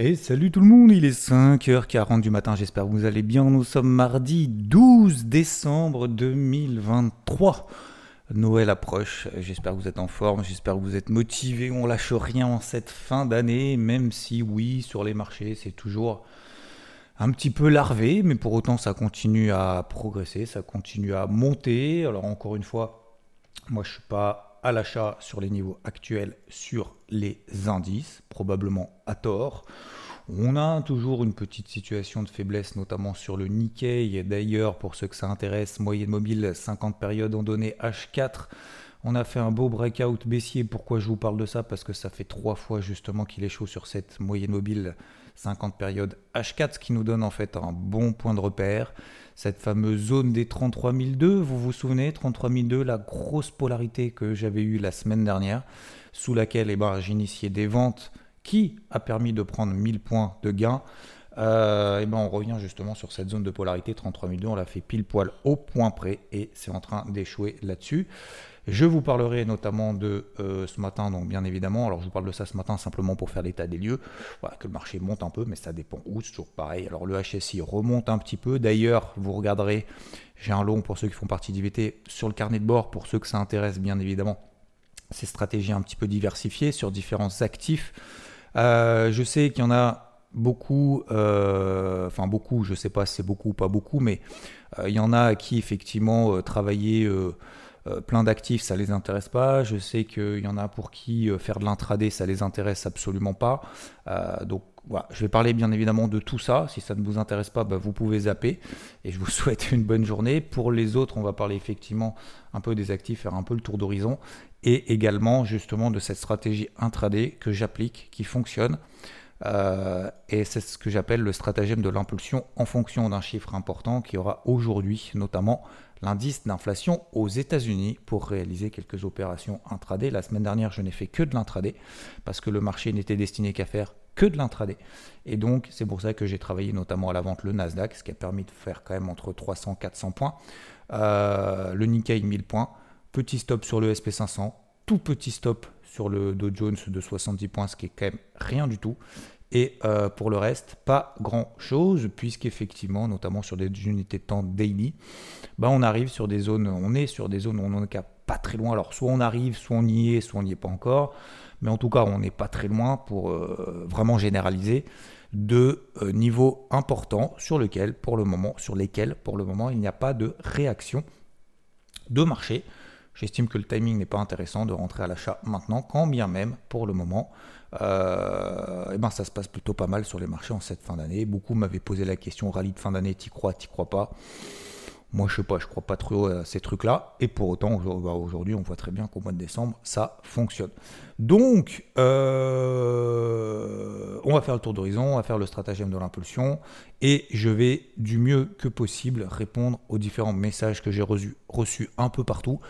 Et salut tout le monde, il est 5h40 du matin, j'espère que vous allez bien. Nous sommes mardi 12 décembre 2023. Noël approche, j'espère que vous êtes en forme, j'espère que vous êtes motivés, on lâche rien en cette fin d'année, même si oui, sur les marchés, c'est toujours un petit peu larvé, mais pour autant ça continue à progresser, ça continue à monter. Alors encore une fois, moi je suis pas à l'achat sur les niveaux actuels sur les indices, probablement à tort. On a toujours une petite situation de faiblesse, notamment sur le Nikkei. D'ailleurs, pour ceux que ça intéresse, moyenne mobile 50 périodes en données H4. On a fait un beau breakout baissier. Pourquoi je vous parle de ça? Parce que ça fait trois fois justement qu'il est chaud sur cette moyenne mobile 50 périodes H4, ce qui nous donne en fait un bon point de repère. Cette fameuse zone des 33002, vous vous souvenez, 33002, la grosse polarité que j'avais eue la semaine dernière, sous laquelle eh ben, j'initiais des ventes qui a permis de prendre 1000 points de gain. Euh, et ben on revient justement sur cette zone de polarité 33002, on l'a fait pile poil au point près et c'est en train d'échouer là-dessus. Je vous parlerai notamment de euh, ce matin, donc bien évidemment, alors je vous parle de ça ce matin simplement pour faire l'état des lieux, voilà, que le marché monte un peu, mais ça dépend où, c'est toujours pareil. Alors le HSI remonte un petit peu, d'ailleurs vous regarderez, j'ai un long pour ceux qui font partie d'IVT sur le carnet de bord, pour ceux que ça intéresse bien évidemment, ces stratégies un petit peu diversifiées sur différents actifs. Euh, je sais qu'il y en a beaucoup, euh, enfin beaucoup, je ne sais pas si c'est beaucoup ou pas beaucoup, mais il y en a qui effectivement travaillaient plein d'actifs, ça les intéresse pas. Je sais qu'il y en a pour qui euh, faire de l'intraday, ça les intéresse absolument pas. Euh, donc voilà, je vais parler bien évidemment de tout ça. Si ça ne vous intéresse pas, bah, vous pouvez zapper. Et je vous souhaite une bonne journée. Pour les autres, on va parler effectivement un peu des actifs, faire un peu le tour d'horizon. Et également justement de cette stratégie intraday que j'applique, qui fonctionne. Et c'est ce que j'appelle le stratagème de l'impulsion en fonction d'un chiffre important qui aura aujourd'hui notamment l'indice d'inflation aux États-Unis pour réaliser quelques opérations intraday. La semaine dernière, je n'ai fait que de l'intraday parce que le marché n'était destiné qu'à faire que de l'intraday. Et donc, c'est pour ça que j'ai travaillé notamment à la vente le Nasdaq, ce qui a permis de faire quand même entre 300 et 400 points. Euh, le Nikkei 1000 points. Petit stop sur le SP500. Tout petit stop sur le Dow Jones de 70 points, ce qui est quand même rien du tout. Et euh, pour le reste, pas grand-chose, puisqu'effectivement, notamment sur des unités de temps daily, bah on arrive sur des zones, on est sur des zones où on n'en est pas très loin. Alors soit on arrive, soit on y est, soit on n'y est pas encore. Mais en tout cas, on n'est pas très loin pour euh, vraiment généraliser de euh, niveaux importants sur, lequel, pour le moment, sur lesquels, pour le moment, il n'y a pas de réaction de marché. J'estime que le timing n'est pas intéressant de rentrer à l'achat maintenant, quand bien même, pour le moment, euh, eh ben ça se passe plutôt pas mal sur les marchés en cette fin d'année. Beaucoup m'avaient posé la question rallye de fin d'année, t'y crois, t'y crois pas? Moi, je sais pas, je crois pas trop à ces trucs-là. Et pour autant, bah, aujourd'hui, on voit très bien qu'au mois de décembre, ça fonctionne. Donc, euh, on va faire le tour d'horizon, on va faire le stratagème de l'impulsion. Et je vais du mieux que possible répondre aux différents messages que j'ai reçus un peu partout.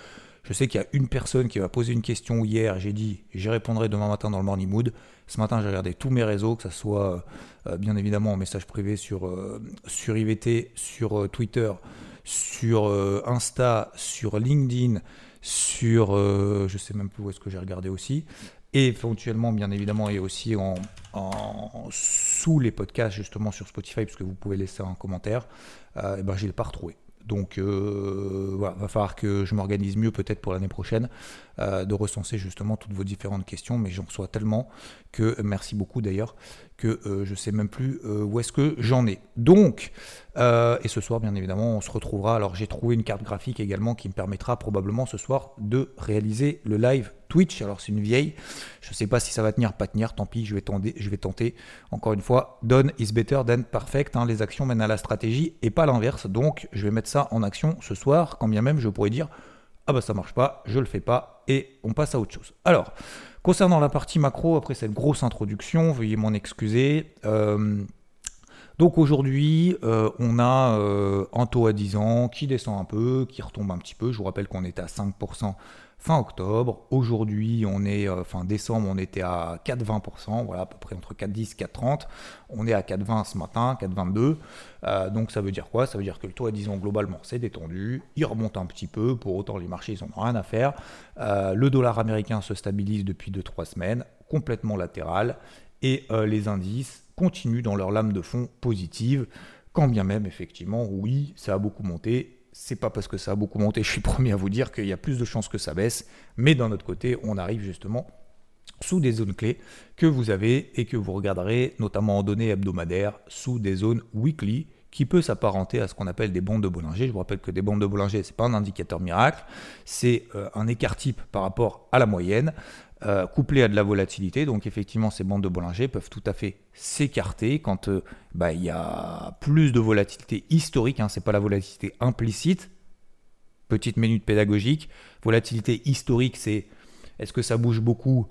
Je sais qu'il y a une personne qui m'a posé une question hier, j'ai dit j'y répondrai demain matin dans le morning mood. Ce matin, j'ai regardé tous mes réseaux, que ce soit euh, bien évidemment en message privé sur, euh, sur IVT, sur euh, Twitter, sur Insta, sur LinkedIn, sur je sais même plus où est-ce que j'ai regardé aussi. Et éventuellement, bien évidemment, et aussi en, sous les podcasts, justement sur Spotify, puisque vous pouvez laisser un commentaire, je ne l'ai pas retrouvé. Donc euh, voilà, va falloir que je m'organise mieux peut-être pour l'année prochaine, euh, de recenser justement toutes vos différentes questions, mais j'en reçois tellement que, merci beaucoup d'ailleurs, que euh, je ne sais même plus où est-ce que j'en ai. Donc, et ce soir bien évidemment, on se retrouvera. Alors j'ai trouvé une carte graphique également qui me permettra probablement ce soir de réaliser le live Twitch. Alors c'est une vieille, je ne sais pas si ça va tenir, pas tenir, tant pis, je vais tenter. Je vais tenter. Encore une fois, done is better than perfect. Hein. les actions mènent à la stratégie et pas l'inverse. Donc je vais mettre ça en action ce soir, quand bien même je pourrais dire ah bah ça marche pas, je le fais pas et on passe à autre chose. Alors Concernant la partie macro, après cette grosse introduction, veuillez m'en excuser. Euh, donc aujourd'hui, euh, on a euh, un taux à 10 ans qui descend un peu, qui retombe un petit peu. Je vous rappelle qu'on était à 5% fin octobre. Aujourd'hui, on est euh, fin décembre, on était à 4,20%, voilà à peu près entre 4,10 4,30. On est à 4,20 ce matin, 4,22. donc ça veut dire quoi? Ça veut dire que le taux à 10 ans globalement c'est détendu. Il remonte un petit peu. Pour autant, les marchés ils n'ont rien à faire. le dollar américain se stabilise depuis 2-3 semaines, complètement latéral. Et les indices continuent dans leur lame de fond positive, quand bien même effectivement, oui, ça a beaucoup monté. C'est pas parce que ça a beaucoup monté, je suis promis à vous dire qu'il y a plus de chances que ça baisse, mais d'un autre côté, on arrive justement sous des zones clés que vous avez et que vous regarderez notamment en données hebdomadaires sous des zones weekly qui peut s'apparenter à ce qu'on appelle des bandes de Bollinger. Je vous rappelle que des bandes de Bollinger, ce n'est pas un indicateur miracle, c'est euh, un écart type par rapport à la moyenne. Euh, couplé à de la volatilité. Donc effectivement, ces bandes de Bollinger peuvent tout à fait s'écarter quand euh, bah, il y a plus de volatilité historique. Hein, c'est pas la volatilité implicite. Petite minute pédagogique. Volatilité historique, c'est est-ce que ça bouge beaucoup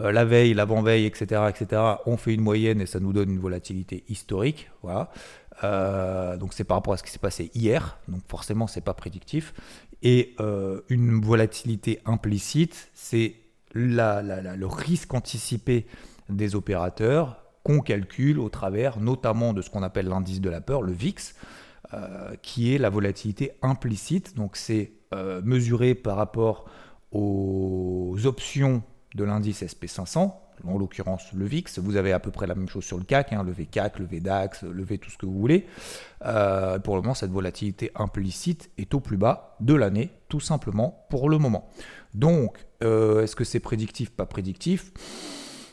euh, la veille, l'avant-veille, etc., etc. On fait une moyenne et ça nous donne une volatilité historique. Voilà. donc c'est par rapport à ce qui s'est passé hier. Donc forcément, c'est pas prédictif. Et une volatilité implicite, c'est le risque anticipé des opérateurs qu'on calcule au travers notamment de ce qu'on appelle l'indice de la peur, le VIX, euh, qui est la volatilité implicite. Donc c'est euh, mesuré par rapport aux options de l'indice SP500, en l'occurrence le VIX. Vous avez à peu près la même chose sur le CAC, hein, le VCAC, le VDAX, le V tout ce que vous voulez. Euh, pour le moment, cette volatilité implicite est au plus bas de l'année, tout simplement pour le moment. Donc, euh, est-ce que c'est prédictif, pas prédictif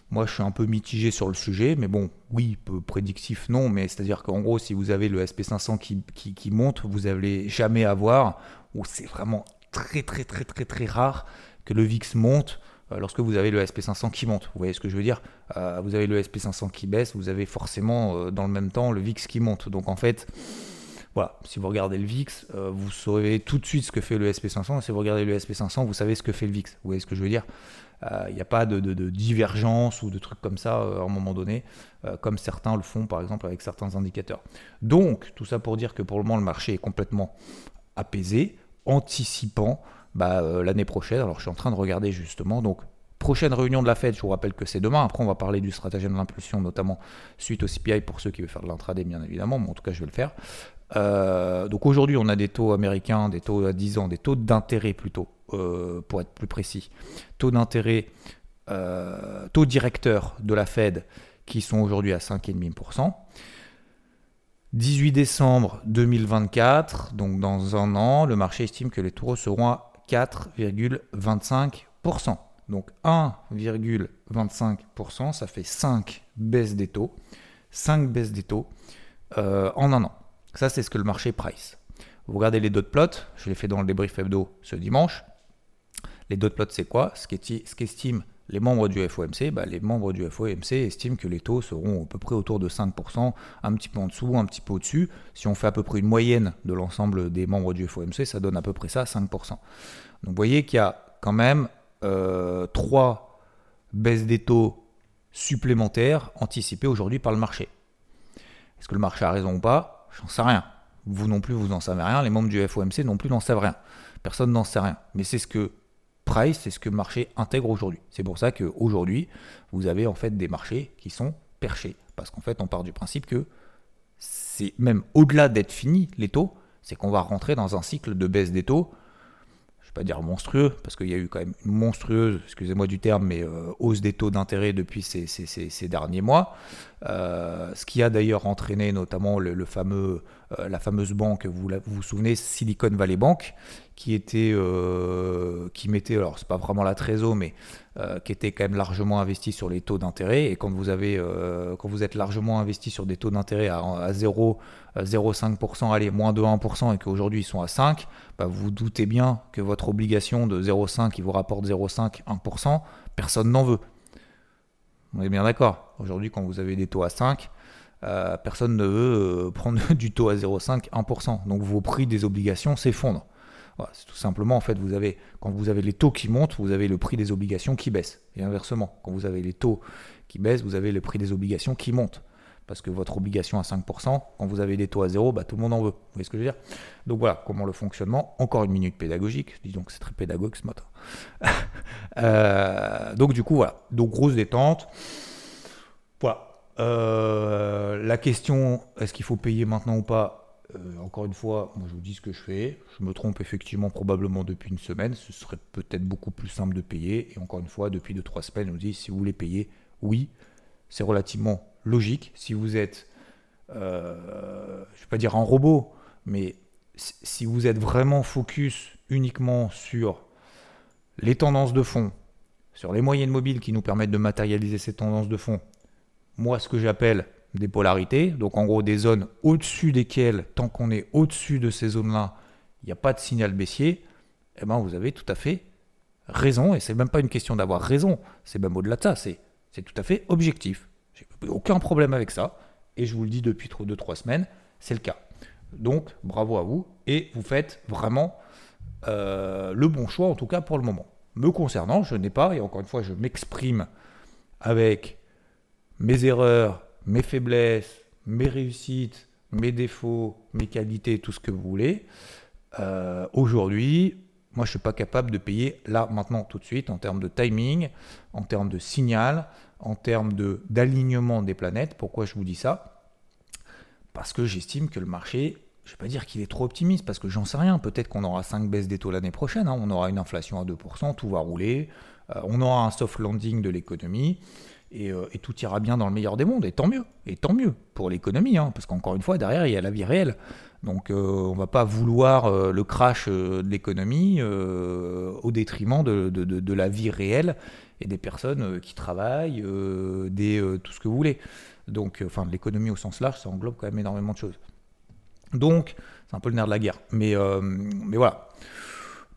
moi, je suis un peu mitigé sur le sujet, mais bon, oui, prédictif, non, mais c'est-à-dire qu'en gros, si vous avez le SP500 qui, qui, monte, vous n'allez jamais avoir, ou c'est vraiment très, très, très, très, très rare que le VIX monte lorsque vous avez le SP500 qui monte. Vous voyez ce que je veux dire euh, Vous avez le SP500 qui baisse, vous avez forcément dans le même temps le VIX qui monte. Donc en fait, voilà, si vous regardez le VIX, euh, vous saurez tout de suite ce que fait le SP500. Si vous regardez le SP500, vous savez ce que fait le VIX. Vous voyez ce que je veux dire? Il euh, n'y a pas de, divergence ou de trucs comme ça euh, à un moment donné, comme certains le font par exemple avec certains indicateurs. Donc, tout ça pour dire que pour le moment, le marché est complètement apaisé, anticipant bah, l'année prochaine. Alors, je suis en train de regarder justement. Donc, prochaine réunion de la Fed, je vous rappelle que c'est demain. Après, on va parler du stratagème de l'impulsion, notamment suite au CPI pour ceux qui veulent faire de l'intraday, bien évidemment. Mais en tout cas, je vais le faire. Euh, donc aujourd'hui, on a des taux américains, des taux à 10 ans, des taux d'intérêt plutôt, euh, pour être plus précis. Taux d'intérêt, euh, taux directeur de la Fed qui sont aujourd'hui à 5,5%. 18 décembre 2024, donc dans un an, le marché estime que les taux seront à 4,25%. Donc 1,25%, ça fait 5 baisses des taux. 5 baisses des taux en un an. Ça, c'est ce que le marché price. Vous regardez les dot plots, je l'ai fait dans le débrief hebdo ce dimanche. Les dot plots, c'est quoi? Ce qu'estiment les membres du FOMC, bah, les membres du FOMC estiment que les taux seront à peu près autour de 5%, un petit peu en dessous, un petit peu au-dessus. Si on fait à peu près une moyenne de l'ensemble des membres du FOMC, ça donne à peu près ça, 5%. Donc vous voyez qu'il y a quand même euh, trois baisses des taux supplémentaires anticipées aujourd'hui par le marché. Est-ce que le marché a raison ou pas? J'en sais rien. Vous non plus, vous n'en savez rien. Les membres du FOMC non plus n'en savent rien. Personne n'en sait rien. Mais c'est ce que Price, c'est ce que le marché intègre aujourd'hui. C'est pour ça qu'aujourd'hui, vous avez en fait des marchés qui sont perchés. Parce qu'en fait, on part du principe que c'est même au-delà d'être fini, les taux, c'est qu'on va rentrer dans un cycle de baisse des taux pas dire monstrueux, parce qu'il y a eu quand même une monstrueuse, excusez-moi du terme, mais euh, hausse des taux d'intérêt depuis ces, derniers mois. Euh, ce qui a d'ailleurs entraîné notamment le, fameux, euh, la fameuse banque, vous, vous vous souvenez, Silicon Valley Bank, qui était, qui mettait, alors c'est pas vraiment la trésor, mais qui était quand même largement investi sur les taux d'intérêt. Et quand vous avez, quand vous êtes largement investi sur des taux d'intérêt à, à 0, 0,5%, allez, moins de 1%, et qu'aujourd'hui ils sont à 5, bah, vous doutez bien que votre obligation de 0,5 qui vous rapporte 0,5, 1%, personne n'en veut. On est bien d'accord. Aujourd'hui, quand vous avez des taux à 5, euh, personne ne veut euh, prendre du taux à 0,5, 1%. Donc vos prix des obligations s'effondrent. c'est tout simplement, en fait, vous avez, quand vous avez les taux qui montent, vous avez le prix des obligations qui baisse. Et inversement, quand vous avez les taux qui baissent, vous avez le prix des obligations qui monte. Parce que votre obligation à 5%, quand vous avez des taux à zéro, bah, tout le monde en veut. Vous voyez ce que je veux dire? Donc voilà, comment le fonctionnement. Encore une minute pédagogique. Disons que c'est très pédagogue ce matin. Euh, donc du coup, voilà. Donc grosse détente. Voilà. Euh, la question, est-ce qu'il faut payer maintenant ou pas? Euh, Encore une fois, moi je vous dis ce que je fais. Je me trompe effectivement probablement depuis une semaine. Ce serait peut-être beaucoup plus simple de payer. Et encore une fois, depuis 2-3 semaines, on dit si vous voulez payer, oui, c'est relativement logique. Si vous êtes, je ne vais pas dire un robot, mais si vous êtes vraiment focus uniquement sur les tendances de fond, sur les moyennes mobiles qui nous permettent de matérialiser ces tendances de fond, moi ce que j'appelle des polarités, donc en gros des zones au-dessus desquelles, tant qu'on est au-dessus de ces zones-là, il n'y a pas de signal baissier, eh ben vous avez tout à fait raison, et c'est même pas une question d'avoir raison, c'est même au-delà de ça, c'est tout à fait objectif. J'ai aucun problème avec ça. Et je vous le dis depuis 2-3 semaines, c'est le cas. Donc, bravo à vous. Et vous faites vraiment euh, le bon choix, en tout cas pour le moment. Me concernant, je n'ai pas, et encore une fois, je m'exprime avec mes erreurs, mes faiblesses, mes réussites, mes défauts, mes qualités, tout ce que vous voulez. Euh, aujourd'hui, moi, je ne suis pas capable de payer là, maintenant, tout de suite, en termes de timing, en termes de signal, en termes d'alignement des planètes. Pourquoi je vous dis ça? Parce que j'estime que le marché, je ne vais pas dire qu'il est trop optimiste, parce que j'en sais rien. Peut-être qu'on aura 5 baisses des taux l'année prochaine, hein. on aura une inflation à 2%, tout va rouler, euh, on aura un soft landing de l'économie. Euh, et, tout ira bien dans le meilleur des mondes, et tant mieux, et tant mieux pour l'économie, hein, parce qu'encore une fois, derrière, il y a la vie réelle. Donc euh, on ne va pas vouloir le crash de l'économie au détriment de, la vie réelle et des personnes qui travaillent, des, tout ce que vous voulez. Donc, enfin, l'économie au sens large, ça englobe quand même énormément de choses. Donc, c'est un peu le nerf de la guerre. Mais, mais voilà.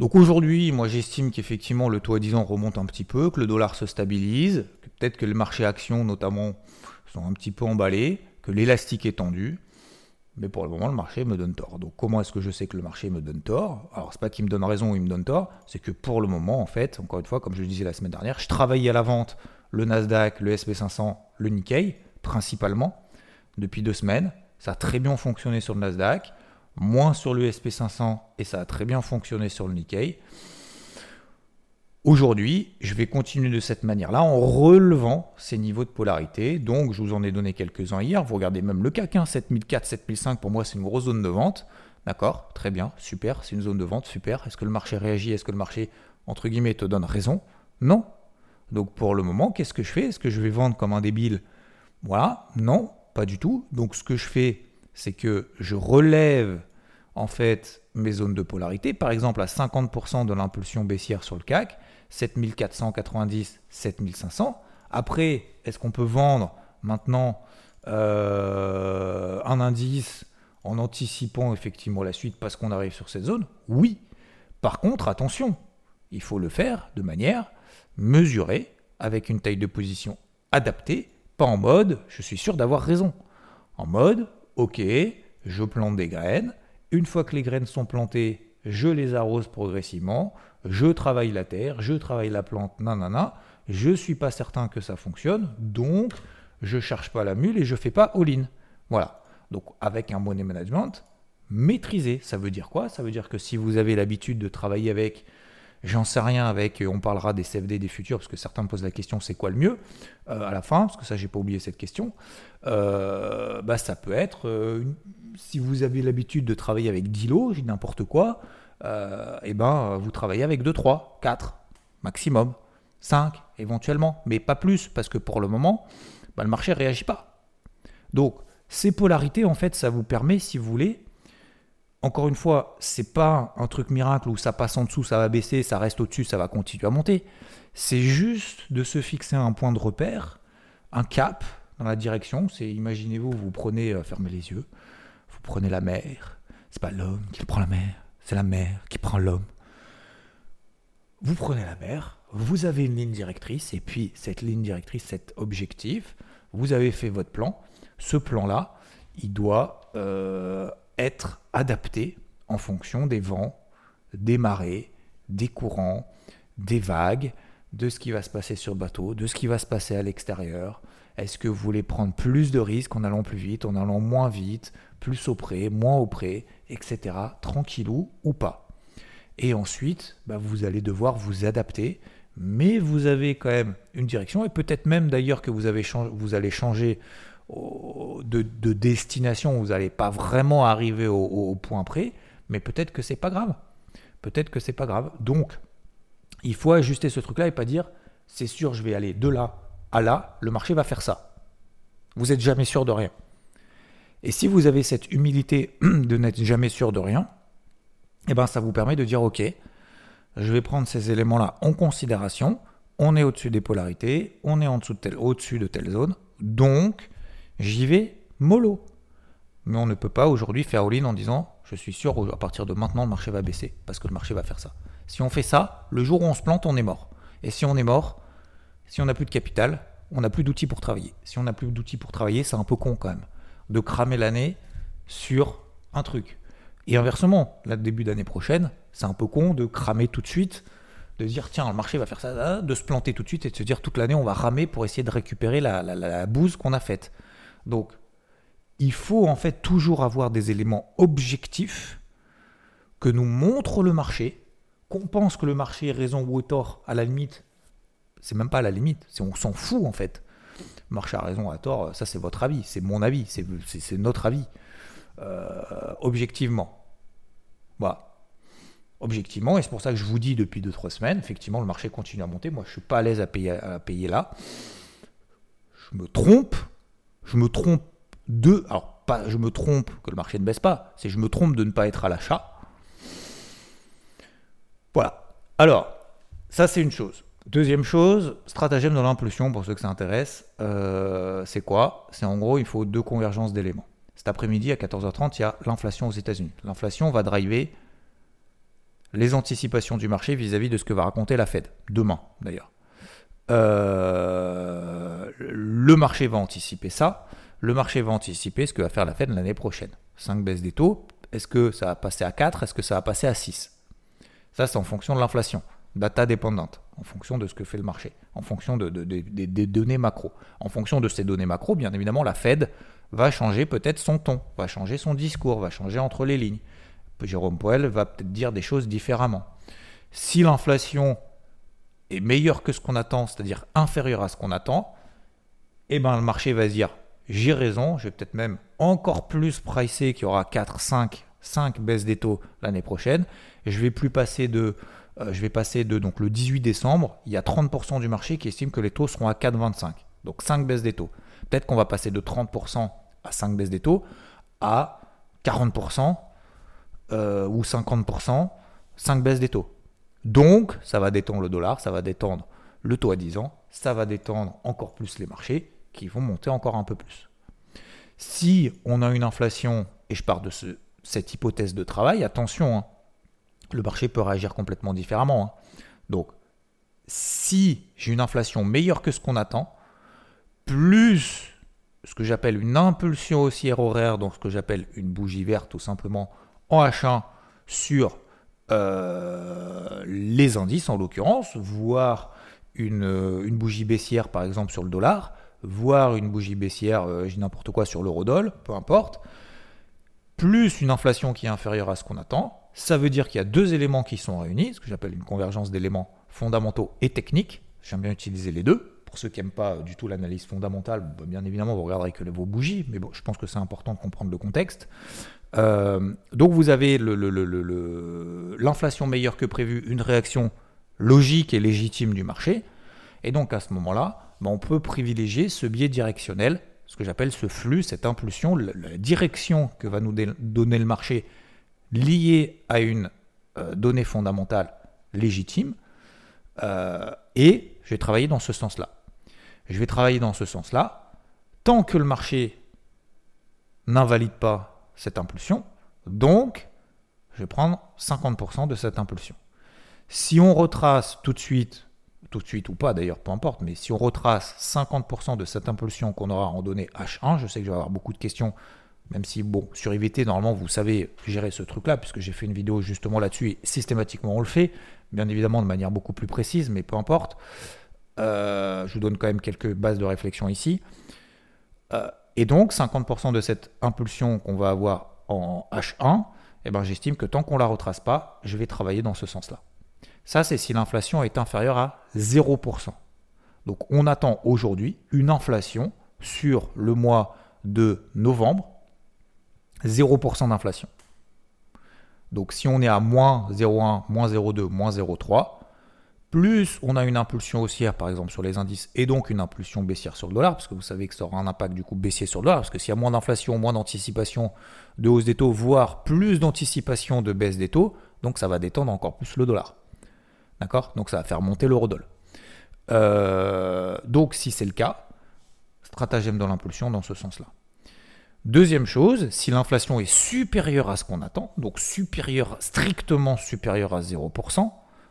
Donc aujourd'hui, moi j'estime qu'effectivement le taux à 10 ans remonte un petit peu, que le dollar se stabilise, que peut-être que les marchés actions notamment sont un petit peu emballés, que l'élastique est tendu. Mais pour le moment, le marché me donne tort. Donc comment est-ce que je sais que le marché me donne tort? Alors c'est pas qu'il me donne raison ou il me donne tort, c'est que pour le moment, en fait, encore une fois, comme je le disais la semaine dernière, je travaillais à la vente le Nasdaq, le SP500, le Nikkei, principalement, depuis deux semaines. Ça a très bien fonctionné sur le Nasdaq, moins sur le SP500 et ça a très bien fonctionné sur le Nikkei. Aujourd'hui, je vais continuer de cette manière-là en relevant ces niveaux de polarité. Donc, je vous en ai donné quelques-uns hier. Vous regardez même le CAC, 7004, 7005, pour moi, c'est une grosse zone de vente. D'accord, très bien, super, c'est une zone de vente, super. Est-ce que le marché réagit? Est-ce que le marché, entre guillemets, te donne raison? Non. Donc, pour le moment, qu'est-ce que je fais? Est-ce que je vais vendre comme un débile? Voilà, non, pas du tout. Donc, ce que je fais, c'est que je relève en fait mes zones de polarité, par exemple à 50% de l'impulsion baissière sur le CAC, 7490, 7500. Après, est-ce qu'on peut vendre maintenant euh, un indice en anticipant effectivement la suite parce qu'on arrive sur cette zone? Oui. Par contre, attention, il faut le faire de manière mesurée, avec une taille de position adaptée, en mode je suis sûr d'avoir raison. En mode, ok, je plante des graines, une fois que les graines sont plantées, je les arrose progressivement, je travaille la terre, je travaille la plante, nanana, je suis pas certain que ça fonctionne, donc je charge pas la mule et je fais pas all-in. Voilà. Donc avec un money management maîtrisé, ça veut dire quoi? Ça veut dire que si vous avez l'habitude de travailler avec, j'en sais rien, avec, on parlera des CFD des futurs, parce que certains me posent la question, c'est quoi le mieux euh, à la fin, parce que ça, j'ai pas oublié cette question. Euh, bah, ça peut être, euh, si vous avez l'habitude de travailler avec 10 lots, n'importe quoi, et euh, eh ben, vous travaillez avec 2, 3, 4 maximum, 5 éventuellement, mais pas plus, parce que pour le moment, bah, le marché ne réagit pas. Donc, ces polarités, en fait, ça vous permet, si vous voulez, encore une fois, c'est pas un truc miracle où ça passe en dessous, ça va baisser, ça reste au-dessus, ça va continuer à monter. C'est juste de se fixer un point de repère, un cap dans la direction. C'est, imaginez-vous, vous prenez, euh, fermez les yeux, vous prenez la mer. C'est pas l'homme qui prend la mer, c'est la mer qui prend l'homme. Vous prenez la mer, vous avez une ligne directrice, et puis cette ligne directrice, cet objectif, vous avez fait votre plan. Ce plan-là, il doit euh, être adapté en fonction des vents, des marées, des courants, des vagues, de ce qui va se passer sur le bateau, de ce qui va se passer à l'extérieur. Est-ce que vous voulez prendre plus de risques en allant plus vite, en allant moins vite, plus au près, moins au près, etc. Tranquillou ou pas? Et ensuite, bah, vous allez devoir vous adapter, mais vous avez quand même une direction, et peut-être même d'ailleurs que vous, avez vous allez changer de, destination, vous n'allez pas vraiment arriver au, point près, mais peut-être que c'est pas grave. Peut-être que c'est pas grave. Donc, il faut ajuster ce truc-là et pas dire c'est sûr, je vais aller de là à là, le marché va faire ça. Vous n'êtes jamais sûr de rien. Et si vous avez cette humilité de n'être jamais sûr de rien, eh ben ça vous permet de dire ok, je vais prendre ces éléments-là en considération. On est au-dessus des polarités, on est en dessous de telle, au-dessus de telle zone, donc j'y vais mollo. Mais on ne peut pas aujourd'hui faire all-in en disant je suis sûr à partir de maintenant le marché va baisser parce que le marché va faire ça. Si on fait ça, le jour où on se plante, on est mort. Et si on est mort, si on n'a plus de capital, on n'a plus d'outils pour travailler. Si on n'a plus d'outils pour travailler, c'est un peu con quand même de cramer l'année sur un truc. Et inversement, là, début d'année prochaine, c'est un peu con de cramer tout de suite, de dire tiens, le marché va faire ça, de se planter tout de suite et de se dire toute l'année on va ramer pour essayer de récupérer la, la bouse qu'on a faite. Donc, il faut en fait toujours avoir des éléments objectifs que nous montre le marché, qu'on pense que le marché est raison ou tort, à la limite, c'est même pas à la limite, c'est on s'en fout en fait marché a raison, à tort, ça c'est votre avis, c'est mon avis, c'est notre avis. Euh, objectivement. Voilà. Objectivement, et c'est pour ça que je vous dis depuis 2-3 semaines, effectivement, le marché continue à monter. Moi, je suis pas à l'aise à payer là. Je me trompe. Je me trompe de. Alors, pas je me trompe que le marché ne baisse pas, c'est je me trompe de ne pas être à l'achat. Voilà. Alors, ça c'est une chose. Deuxième chose, stratagème de l'impulsion, pour ceux que ça intéresse, euh, c'est quoi? C'est en gros, il faut deux convergences d'éléments. Cet après-midi, à 14h30, il y a l'inflation aux États-Unis. L'inflation va driver les anticipations du marché vis-à-vis de ce que va raconter la Fed, demain d'ailleurs. Euh, le marché va anticiper ça. Le marché va anticiper ce que va faire la Fed l'année prochaine. 5 baisses des taux. Est-ce que ça va passer à 4 Est-ce que ça va passer à 6 Ça, c'est en fonction de l'inflation data dépendante, en fonction de ce que fait le marché, en fonction de, des données macro. En fonction de ces données macro, bien évidemment, la Fed va changer peut-être son ton, va changer son discours, va changer entre les lignes. Jérôme Powell va peut-être dire des choses différemment. Si l'inflation est meilleure que ce qu'on attend, c'est-à-dire inférieure à ce qu'on attend, eh ben le marché va se dire j'ai raison, je vais peut-être même encore plus pricer qu'il y aura 4, 5, 5 baisses des taux l'année prochaine. Je vais plus passer de euh, je vais passer de donc, le 18 décembre, il y a 30% du marché qui estime que les taux seront à 4,25. Donc 5 baisses des taux. Peut-être qu'on va passer de 30% à 5 baisses des taux à 40% euh, ou 50%, 5 baisses des taux. Donc ça va détendre le dollar, ça va détendre le taux à 10 ans, ça va détendre encore plus les marchés qui vont monter encore un peu plus. Si on a une inflation, et je pars de ce, cette hypothèse de travail, attention, hein, le marché peut réagir complètement différemment. Hein. Donc, si j'ai une inflation meilleure que ce qu'on attend, plus ce que j'appelle une impulsion haussière horaire, donc ce que j'appelle une bougie verte tout simplement en H1 sur euh, les indices en l'occurrence, voire une, bougie baissière par exemple sur le dollar, voire une bougie baissière, euh, dis n'importe quoi sur l'eurodoll, peu importe, plus une inflation qui est inférieure à ce qu'on attend, ça veut dire qu'il y a deux éléments qui sont réunis, ce que j'appelle une convergence d'éléments fondamentaux et techniques. J'aime bien utiliser les deux. Pour ceux qui n'aiment pas du tout l'analyse fondamentale, bah, bien évidemment, vous regarderez que vos bougies, mais bon, je pense que c'est important de comprendre le contexte. Euh, donc vous avez l'inflation meilleure que prévu, une réaction logique et légitime du marché. Et donc à ce moment-là, on peut privilégier ce biais directionnel, ce que j'appelle ce flux, cette impulsion, la direction que va nous donner le marché lié à une euh, donnée fondamentale légitime, euh, et je vais travailler dans ce sens-là. Je vais travailler dans ce sens-là tant que le marché n'invalide pas cette impulsion, donc je vais prendre 50% de cette impulsion. Si on retrace tout de suite, tout de suite ou pas d'ailleurs, peu importe, mais si on retrace 50% de cette impulsion qu'on aura en donnée H1, je sais que je vais avoir beaucoup de questions Même si, bon, sur IVT, normalement, vous savez gérer ce truc-là, puisque j'ai fait une vidéo justement là-dessus et systématiquement on le fait, bien évidemment de manière beaucoup plus précise, mais peu importe. Euh, je vous donne quand même quelques bases de réflexion ici. Euh, et donc, 50% de cette impulsion qu'on va avoir en H1, eh ben, j'estime que tant qu'on ne la retrace pas, je vais travailler dans ce sens-là. Ça, c'est si l'inflation est inférieure à 0%. Donc, on attend aujourd'hui une inflation sur le mois de novembre 0% d'inflation. Donc si on est à moins 0,1, moins 0,2, moins 0,3, plus on a une impulsion haussière par exemple sur les indices et donc une impulsion baissière sur le dollar, parce que vous savez que ça aura un impact du coup baissier sur le dollar, parce que s'il y a moins d'inflation, moins d'anticipation de hausse des taux, voire plus d'anticipation de baisse des taux, donc ça va détendre encore plus le dollar. D'accord? Donc ça va faire monter l'eurodoll. Euh, donc si c'est le cas, stratagème de l'impulsion dans ce sens-là. Deuxième chose, si l'inflation est supérieure à ce qu'on attend, donc supérieure, strictement supérieure à 0%,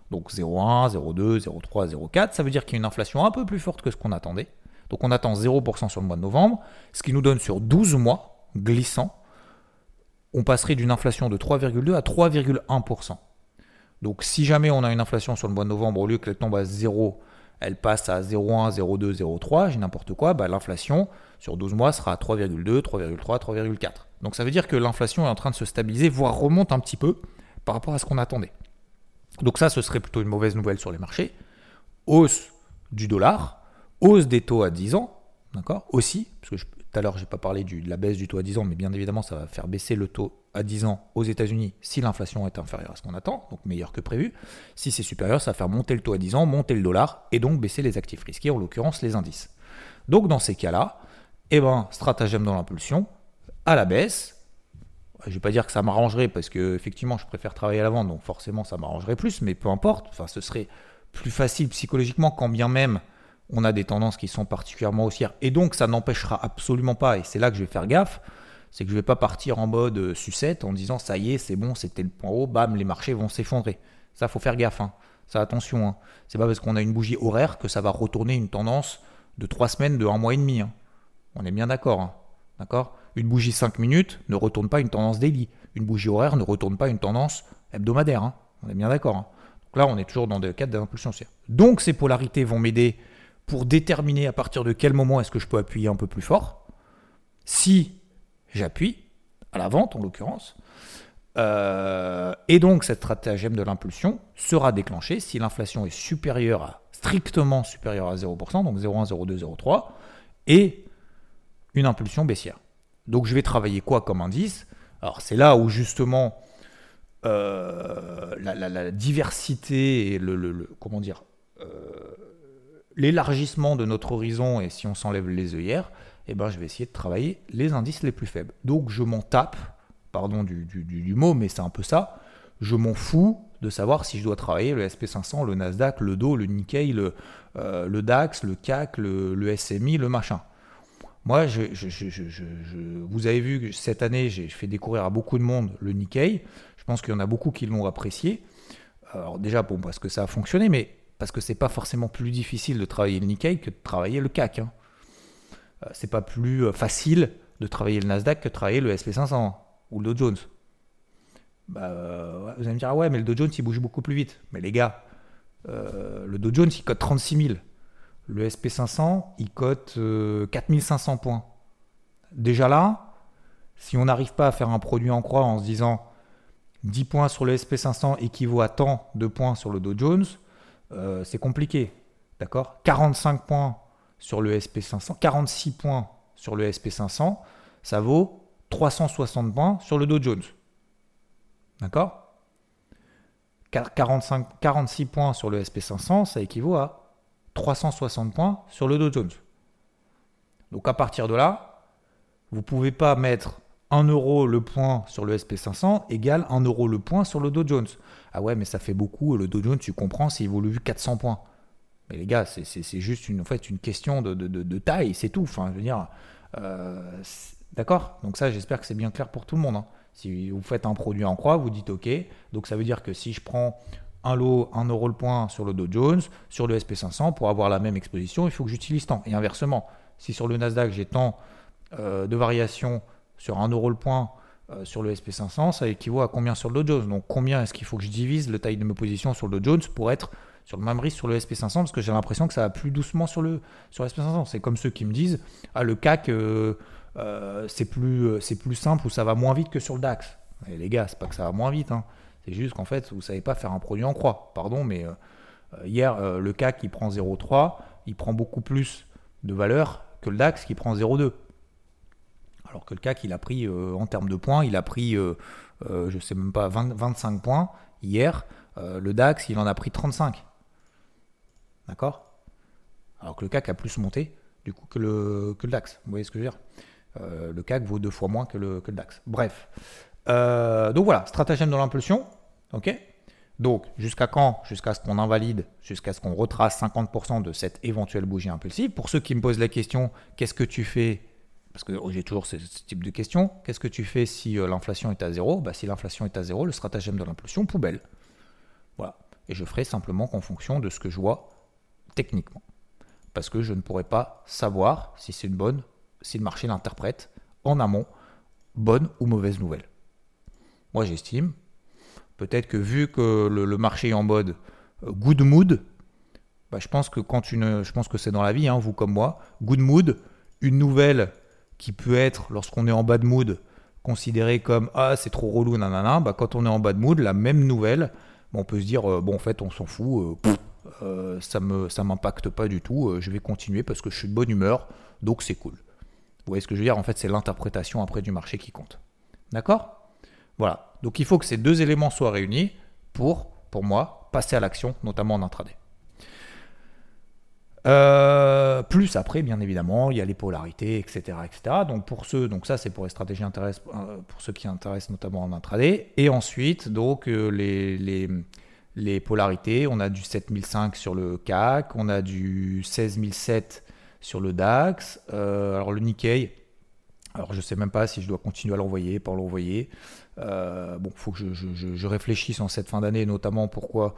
donc 0,1, 0,2, 0,3, 0,4, ça veut dire qu'il y a une inflation un peu plus forte que ce qu'on attendait. Donc on attend 0% sur le mois de novembre, ce qui nous donne sur 12 mois glissant, on passerait d'une inflation de 3,2 à 3,1%. Donc si jamais on a une inflation sur le mois de novembre, au lieu qu'elle tombe à 0, elle passe à 0,1, 0,2, 0,3, j'ai n'importe quoi, bah, l'inflation sur 12 mois sera à 3,2, 3,3, 3,4. Donc ça veut dire que l'inflation est en train de se stabiliser, voire remonte un petit peu par rapport à ce qu'on attendait. Donc ça, ce serait plutôt une mauvaise nouvelle sur les marchés. Hausse du dollar, hausse des taux à 10 ans, d'accord? Aussi, parce que tout à l'heure, je n'ai pas parlé de la baisse du taux à 10 ans, mais bien évidemment, ça va faire baisser le taux à 10 ans aux États-Unis si l'inflation est inférieure à ce qu'on attend, donc meilleur que prévu. Si c'est supérieur, ça va faire monter le taux à 10 ans, monter le dollar, et donc baisser les actifs risqués, en l'occurrence les indices. Donc dans ces cas-là, eh ben, stratagème dans l'impulsion, à la baisse. Je ne vais pas dire que ça m'arrangerait parce que effectivement je préfère travailler à la vente, donc forcément ça m'arrangerait plus, mais peu importe. Ce serait plus facile psychologiquement quand bien même on a des tendances qui sont particulièrement haussières. Et donc ça n'empêchera absolument pas, et c'est là que je vais faire gaffe, c'est que je ne vais pas partir en mode euh, sucette en disant ça y est, c'est bon, c'était le point haut, bam, les marchés vont s'effondrer. Ça, faut faire gaffe. Hein. Ça, attention. Hein. C'est pas parce qu'on a une bougie horaire que ça va retourner une tendance de trois semaines, de un mois et demi. Hein. On est bien d'accord. D'accord? Une bougie 5 minutes ne retourne pas une tendance daily. Une bougie horaire ne retourne pas une tendance hebdomadaire. On est bien d'accord. Donc là, on est toujours dans des cadres d'impulsion haussière. Donc ces polarités vont m'aider pour déterminer à partir de quel moment est-ce que je peux appuyer un peu plus fort. Si j'appuie, à la vente en l'occurrence, euh, et donc cette stratagème de l'impulsion sera déclenchée si l'inflation est supérieure à strictement supérieure à 0%, donc 0,1, 0,2, 0,3, et une impulsion baissière. Donc je vais travailler quoi comme indice? Alors c'est là où justement euh, la, diversité et le, comment dire l'élargissement de notre horizon et si on s'enlève les œillères, eh ben, je vais essayer de travailler les indices les plus faibles. Donc je m'en tape, pardon du, du mot, mais c'est un peu ça. Je m'en fous de savoir si je dois travailler le SP500, le Nasdaq, le DO, le Nikkei, le, euh, DAX, le CAC, le, SMI, le machin. Moi, je, vous avez vu que cette année, j'ai fait découvrir à beaucoup de monde le Nikkei. Je pense qu'il y en a beaucoup qui l'ont apprécié. Alors déjà, bon, parce que ça a fonctionné, mais parce que c'est pas forcément plus difficile de travailler le Nikkei que de travailler le CAC. Hein. Euh, c'est pas plus euh, facile de travailler le Nasdaq que de travailler le SP500 ou le Dow Jones. Bah, vous allez me dire, ah ouais, mais le Dow Jones, il bouge beaucoup plus vite. Mais les gars, euh, le Dow Jones, il cote 36 000. Le SP500, il cote 4500 points. Déjà là, si on n'arrive pas à faire un produit en croix en se disant 10 points sur le SP500 équivaut à tant de points sur le Dow Jones, c'est compliqué. D'accord? 45 points sur le SP500, 46 points sur le SP500, ça vaut 360 points sur le Dow Jones. D'accord? 45, 46 points sur le SP500, ça équivaut à 360 points sur le Dow Jones. Donc à partir de là, vous ne pouvez pas mettre 1 euro le point sur le SP500 égale 1 euro le point sur le Dow Jones. Ah ouais, mais ça fait beaucoup. Le Dow Jones, tu comprends, c'est évolue 400 points. Mais les gars, c'est juste une, question de, taille, c'est tout. Enfin, euh, d'accord? Donc ça, j'espère que c'est bien clair pour tout le monde. Hein. Si vous faites un produit en croix, vous dites OK. Donc ça veut dire que si je prends un lot, 1 euro le point sur le Dow Jones, sur le SP500, pour avoir la même exposition, il faut que j'utilise tant. Et inversement, si sur le Nasdaq, j'ai tant euh, de variations sur 1 euro le point euh, sur le SP500, ça équivaut à combien sur le Dow Jones? Donc combien est-ce qu'il faut que je divise le taille de mes positions sur le Dow Jones pour être sur le même risque sur le SP500 Parce que j'ai l'impression que ça va plus doucement sur le, sur le SP500. C'est comme ceux qui me disent, ah le CAC, euh, euh, c'est plus, c'est plus simple ou ça va moins vite que sur le DAX. Et les gars, c'est pas que ça va moins vite. Hein. C'est juste qu'en fait, vous savez pas faire un produit en croix. Pardon, mais hier, le CAC, il prend 0,3, il prend beaucoup plus de valeur que le DAX qui prend 0,2. Alors que le CAC, il a pris, euh, en termes de points, il a pris, euh, euh, je ne sais même pas, 25 points hier. le DAX, il en a pris 35. D'accord? Alors que le CAC a plus monté, du coup, que le, que le DAX. Vous voyez ce que je veux dire? Le CAC vaut deux fois moins que le, que le DAX. Bref. donc voilà, stratagème de l'impulsion. OK? Donc, jusqu'à quand? Jusqu'à ce qu'on invalide, jusqu'à ce qu'on retrace 50% de cette éventuelle bougie impulsive. Pour ceux qui me posent la question, qu'est-ce que tu fais parce que j'ai toujours ce, type de question. Qu'est-ce que tu fais si euh, l'inflation est à zéro? Bah, Si l'inflation est à zéro, le stratagème de l'impulsion, poubelle. Voilà. Et je ferai simplement qu'en fonction de ce que je vois techniquement. Parce que je ne pourrais pas savoir si c'est une bonne, si le marché l'interprète en amont, bonne ou mauvaise nouvelle. Moi j'estime, peut-être que vu que le, marché est en mode euh, good mood, bah, je pense que quand une, je pense que c'est dans la vie, hein, vous comme moi, good mood, une nouvelle qui peut être, lorsqu'on est en bad mood, considéré comme ah c'est trop relou, nanana, bah, quand on est en bad mood, la même nouvelle, on peut se dire euh, bon en fait on s'en fout, euh, euh, ça me ça m'impacte pas du tout, je vais continuer parce que je suis de bonne humeur, donc c'est cool. Vous voyez ce que je veux dire? En fait c'est l'interprétation après du marché qui compte. D'accord? Voilà. Donc il faut que ces deux éléments soient réunis pour, pour moi, passer à l'action, notamment en intraday. Euh, plus après, bien évidemment, il y a les polarités, etc., etc. Donc pour ceux, donc ça c'est pour les stratégies intéressent, euh, pour ceux qui intéressent notamment en intraday. Et ensuite, donc euh, les, polarités, on a du 7005 sur le CAC, on a du 16007 sur le DAX. alors le Nikkei, alors je sais même pas si je dois continuer à l'envoyer, pas l'envoyer. Euh, bon, il faut que je, réfléchisse en cette fin d'année, notamment pourquoi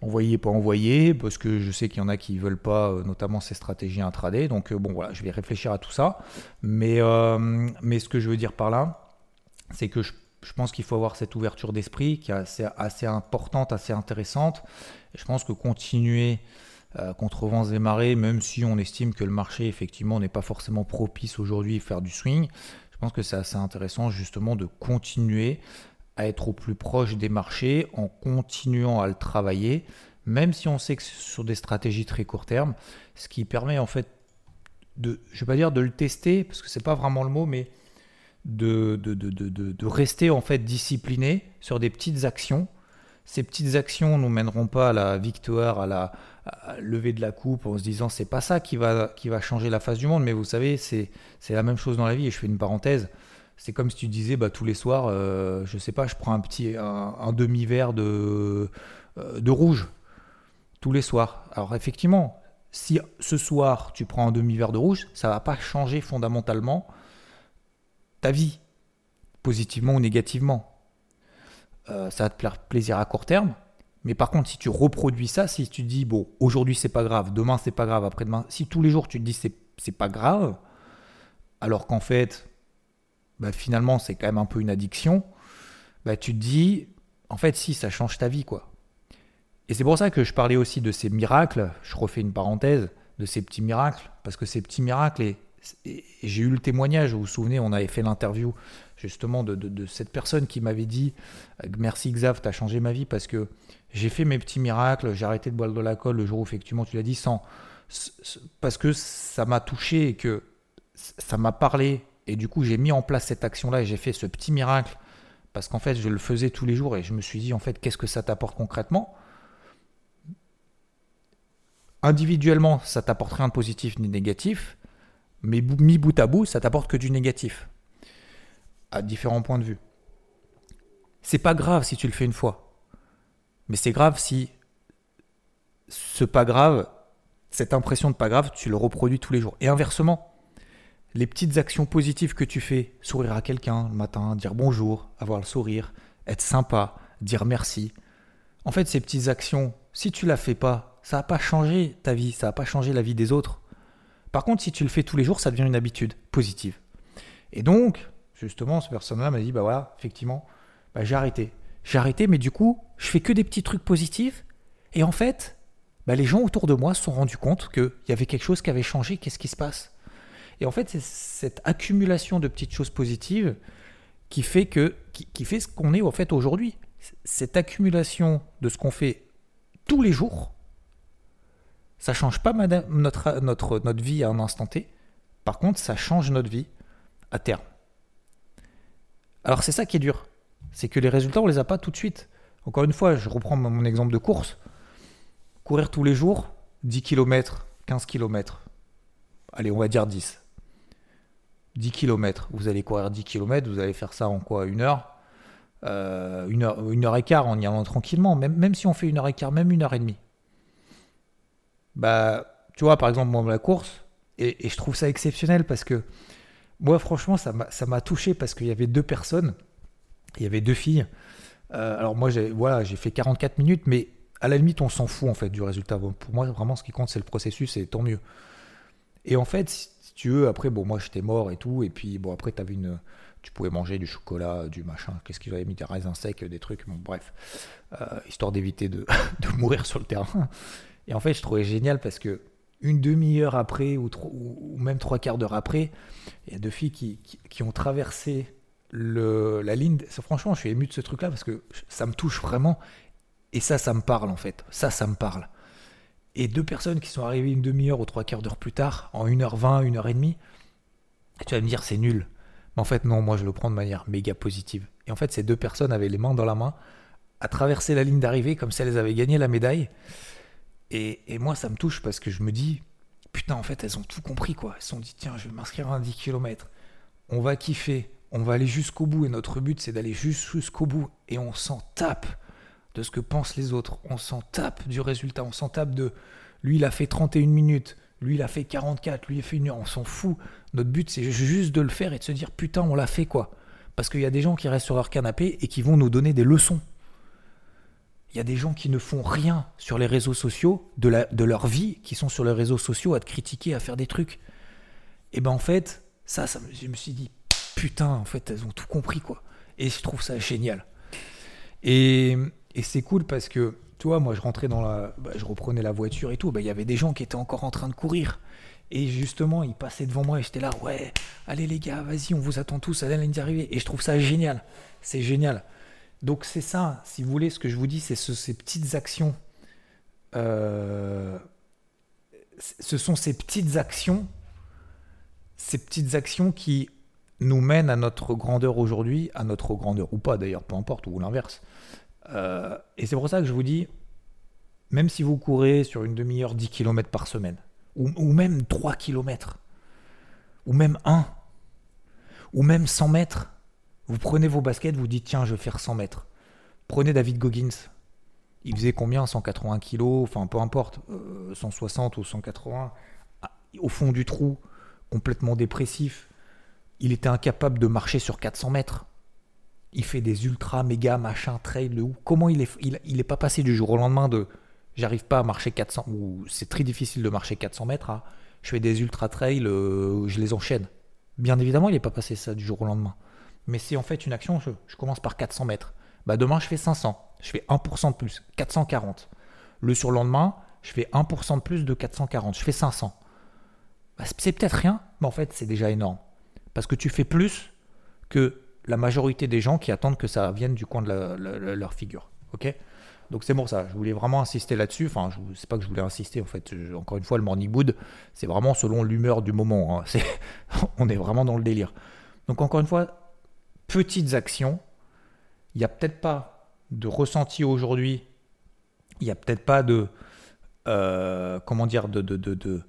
envoyer, pas envoyer, parce que je sais qu'il y en a qui ne veulent pas, euh, notamment ces stratégies intraday. Donc euh, bon, voilà, je vais réfléchir à tout ça. Mais, ce que je veux dire par là, c'est que je, pense qu'il faut avoir cette ouverture d'esprit qui est assez, importante, assez intéressante. Je pense que continuer contre vents et marées, même si on estime que le marché effectivement n'est pas forcément propice aujourd'hui à faire du swing, je pense que c'est assez intéressant justement de continuer à être au plus proche des marchés en continuant à le travailler, même si on sait que c'est sur des stratégies très court terme, ce qui permet en fait de, je vais pas dire de le tester, parce que c'est pas vraiment le mot, mais de, de, de, de, rester en fait discipliné sur des petites actions. Ces petites actions ne nous mèneront pas à la victoire, à la, lever de la coupe en se disant c'est pas ça qui va, changer la face du monde, mais vous savez, c'est la même chose dans la vie, et je fais une parenthèse. C'est comme si tu disais bah, tous les soirs, euh, je sais pas, je prends un petit un, demi-verre de, euh, de rouge tous les soirs. Alors effectivement, si ce soir tu prends un demi-verre de rouge, ça va pas changer fondamentalement ta vie, positivement ou négativement. Euh, ça va te faire plaisir à court terme, mais par contre, si tu reproduis ça, si tu dis, bon, aujourd'hui c'est pas grave, demain c'est pas grave, après-demain, si tous les jours tu te dis c'est, c'est pas grave, alors qu'en fait, bah, finalement c'est quand même un peu une addiction, bah, tu te dis, en fait, si, ça change ta vie, quoi. Et c'est pour ça que je parlais aussi de ces miracles, je refais une parenthèse, de ces petits miracles, parce que ces petits miracles, et, j'ai eu le témoignage, vous vous souvenez, on avait fait l'interview justement de, cette personne qui m'avait dit, merci Xav, tu as changé ma vie parce que j'ai fait mes petits miracles, j'ai arrêté de boire de la colle le jour où effectivement tu l'as dit, sans, parce que ça m'a touché et que ça m'a parlé. Et du coup, j'ai mis en place cette action-là et j'ai fait ce petit miracle parce qu'en fait, je le faisais tous les jours et je me suis dit, en fait, qu'est-ce que ça t'apporte concrètement? Individuellement, ça t'apporte rien de positif ni négatif, mais mis bout à bout, ça t'apporte que du négatif à différents points de vue. C'est pas grave si tu le fais une fois. Mais c'est grave si ce pas grave, cette impression de pas grave, tu le reproduis tous les jours. Et inversement, les petites actions positives que tu fais, sourire à quelqu'un le matin, dire bonjour, avoir le sourire, être sympa, dire merci. En fait, ces petites actions, si tu la fais pas, ça va pas changer ta vie, ça va pas changer la vie des autres. Par contre, si tu le fais tous les jours, ça devient une habitude positive. Et donc, justement, cette personne-là m'a dit, bah voilà, effectivement, bah, j'ai arrêté. J'ai arrêté, mais du coup, je fais que des petits trucs positifs. Et en fait, bah, les gens autour de moi se sont rendus compte qu'il y avait quelque chose qui avait changé. Qu'est-ce qui se passe? Et en fait, c'est cette accumulation de petites choses positives qui fait, ce qu'on est en fait aujourd'hui. Cette accumulation de ce qu'on fait tous les jours, ça change pas notre, notre, notre vie à un instant T. Par contre, ça change notre vie à terme. Alors c'est ça qui est dur. C'est que les résultats, on les a pas tout de suite. Encore une fois, je reprends mon exemple de course. Courir tous les jours, 10 km, 15 km. Allez, on va dire 10. 10 km. Vous allez courir 10 km, vous allez faire ça en quoi? Une heure? Euh, une, heure, une heure et quart en y allant tranquillement, même, même si on fait une heure et quart, même une heure et demie. Bah, tu vois, par exemple, moi, la course, et, je trouve ça exceptionnel parce que moi, franchement, ça m'a touché parce qu'il y avait deux personnes, il y avait deux filles. Euh, alors moi, j'ai voilà, fait 44 minutes, mais à la limite, on s'en fout en fait du résultat. pour moi, vraiment, ce qui compte, c'est le processus et tant mieux. Et en fait, si, tu veux, après, bon, moi, j'étais mort et tout, et puis bon, après, avais une, tu pouvais manger du chocolat, du machin, qu'est-ce qu'ils avaient mis, des raisins secs, des trucs, bon, bref, euh, histoire d'éviter de, de mourir sur le terrain. Et en fait, je trouvais génial parce que une demi-heure après ou, même trois quarts d'heure après, il y a deux filles qui, ont traversé la ligne. Franchement, je suis ému de ce truc-là parce que ça me touche vraiment. Et ça, ça me parle en fait. Ça, ça me parle. Et deux personnes qui sont arrivées une demi-heure ou trois quarts d'heure plus tard, en 1h20, 1h30, tu vas me dire c'est nul. Mais en fait, non, moi je le prends de manière méga positive. Et en fait, ces deux personnes avaient les mains dans la main, à traverser la ligne d'arrivée comme si elles avaient gagné la médaille. Et, moi, ça me touche parce que je me dis, putain, en fait, elles ont tout compris, quoi. Elles se sont dit, tiens, je vais m'inscrire à un 10 km. On va kiffer, on va aller jusqu'au bout. Et notre but, c'est d'aller jusqu'au bout. Et on s'en tape de ce que pensent les autres. On s'en tape du résultat. On s'en tape de lui, il a fait 31 minutes. Lui, il a fait 44. Lui, il a fait une heure. On s'en fout. Notre but, c'est juste de le faire et de se dire, putain, on l'a fait, quoi. Parce qu'il y a des gens qui restent sur leur canapé et qui vont nous donner des leçons il y a des gens qui ne font rien sur les réseaux sociaux de, la, de leur vie, qui sont sur les réseaux sociaux à te critiquer, à faire des trucs. Et ben en fait, ça, ça je me suis dit, putain, en fait, elles ont tout compris, quoi. Et je trouve ça génial. Et, et c'est cool parce que, tu vois, moi, je rentrais dans la. Bah, je reprenais la voiture et tout, bah, il y avait des gens qui étaient encore en train de courir. Et justement, ils passaient devant moi et j'étais là, ouais, allez les gars, vas-y, on vous attend tous à la ligne d'arrivée. Et je trouve ça génial. C'est génial. Donc c'est ça, si vous voulez, ce que je vous dis, c'est ces petites actions. Euh, ce sont ces petites actions, ces petites actions qui nous mènent à notre grandeur aujourd'hui, à notre grandeur ou pas d'ailleurs, peu importe, ou l'inverse. Euh, et c'est pour ça que je vous dis, même si vous courez sur une demi-heure 10 km par semaine, ou, ou, même 3 km, ou même 1, ou même 100 mètres, vous prenez vos baskets, vous dites tiens, je vais faire 100 mètres. Prenez David Goggins. Il faisait combien 180 kilos, enfin peu importe, 160 euh, ou 180, ah, au fond du trou, complètement dépressif. Il était incapable de marcher sur 400 mètres. Il fait des ultra méga machin trail Comment il est il, pas passé du jour au lendemain de j'arrive pas à marcher 400 ou c'est très difficile de marcher 400 mètres à je fais des ultra trails, euh, je les enchaîne. Bien évidemment, il n'est pas passé ça du jour au lendemain mais c'est en fait une action, je, commence par 400 mètres. Bah demain, je fais 500, je fais 1% de plus, 440. Le surlendemain, je fais 1% de plus de 440, je fais 500. Bah, c'est peut-être rien, mais en fait, c'est déjà énorme. Parce que tu fais plus que la majorité des gens qui attendent que ça vienne du coin de leur figure. Donc c'est pour ça, je voulais vraiment insister là-dessus. Enfin, je sais pas que je voulais insister en fait. encore une fois, le morning mood, c'est vraiment selon l'humeur du moment. Hein. on est vraiment dans le délire. Donc encore une fois, petites actions. Il n'y a peut-être pas de ressenti aujourd'hui. Il n'y a peut-être pas de. Euh, comment dire de, de, de,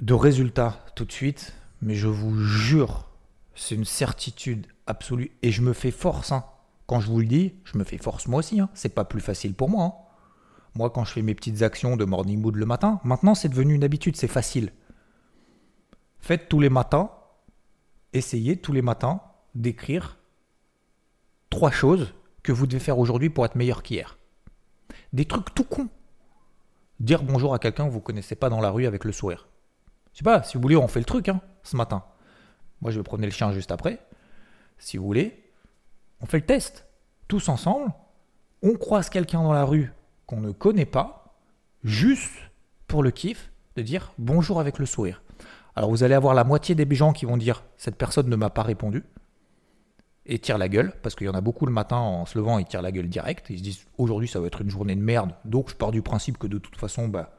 de, résultats tout de suite. Mais je vous jure, c'est une certitude absolue. Et je me fais force. Hein. Quand je vous le dis, je me fais force moi aussi. Hein. C'est pas plus facile pour moi. Hein. Moi, quand je fais mes petites actions de morning mood le matin, maintenant c'est devenu une habitude, c'est facile. Faites tous les matins essayez tous les matins d'écrire trois choses que vous devez faire aujourd'hui pour être meilleur qu'hier. Des trucs tout cons. Dire bonjour à quelqu'un que vous ne connaissez pas dans la rue avec le sourire. Je sais pas, si vous voulez, on fait le truc hein, ce matin. moi je vais promener le chien juste après, si vous voulez, on fait le test, tous ensemble, on croise quelqu'un dans la rue qu'on ne connaît pas, juste pour le kiff, de dire bonjour avec le sourire. Alors vous allez avoir la moitié des gens qui vont dire cette personne ne m'a pas répondu et tire la gueule, parce qu'il y en a beaucoup le matin en se levant, ils tirent la gueule direct, ils se disent aujourd'hui ça va être une journée de merde, donc je pars du principe que de toute façon bah,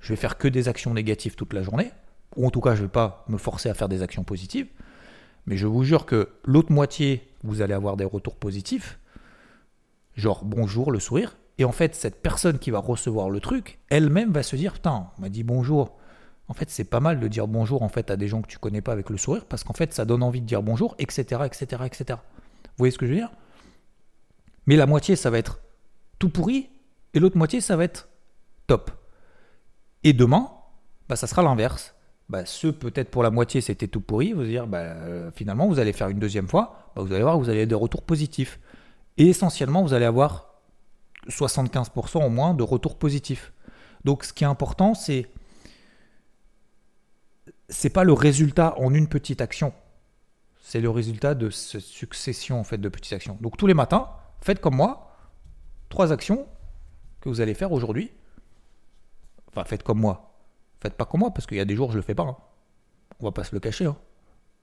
je vais faire que des actions négatives toute la journée, ou en tout cas je ne vais pas me forcer à faire des actions positives, mais je vous jure que l'autre moitié, vous allez avoir des retours positifs, genre bonjour, le sourire, et en fait cette personne qui va recevoir le truc, elle-même va se dire putain, on m'a dit bonjour, en fait, c'est pas mal de dire bonjour en fait à des gens que tu connais pas avec le sourire parce qu'en fait, ça donne envie de dire bonjour, etc., etc., etc. Vous voyez ce que je veux dire? Mais la moitié, ça va être tout pourri et l'autre moitié, ça va être top. Et demain, bah, ça sera l'inverse. Bah, ceux peut-être pour la moitié, c'était tout pourri. Vous allez dire, bah, euh, finalement, vous allez faire une deuxième fois, bah, vous allez voir, vous allez avoir des retours positifs. Et essentiellement, vous allez avoir 75% au moins de retours positifs. Donc, ce qui est important, c'est c'est pas le résultat en une petite action. C'est le résultat de cette succession en fait de petites actions. Donc tous les matins, faites comme moi, trois actions que vous allez faire aujourd'hui. Enfin, faites comme moi. Faites pas comme moi parce qu'il y a des jours je le fais pas. Hein. On va pas se le cacher. Hein.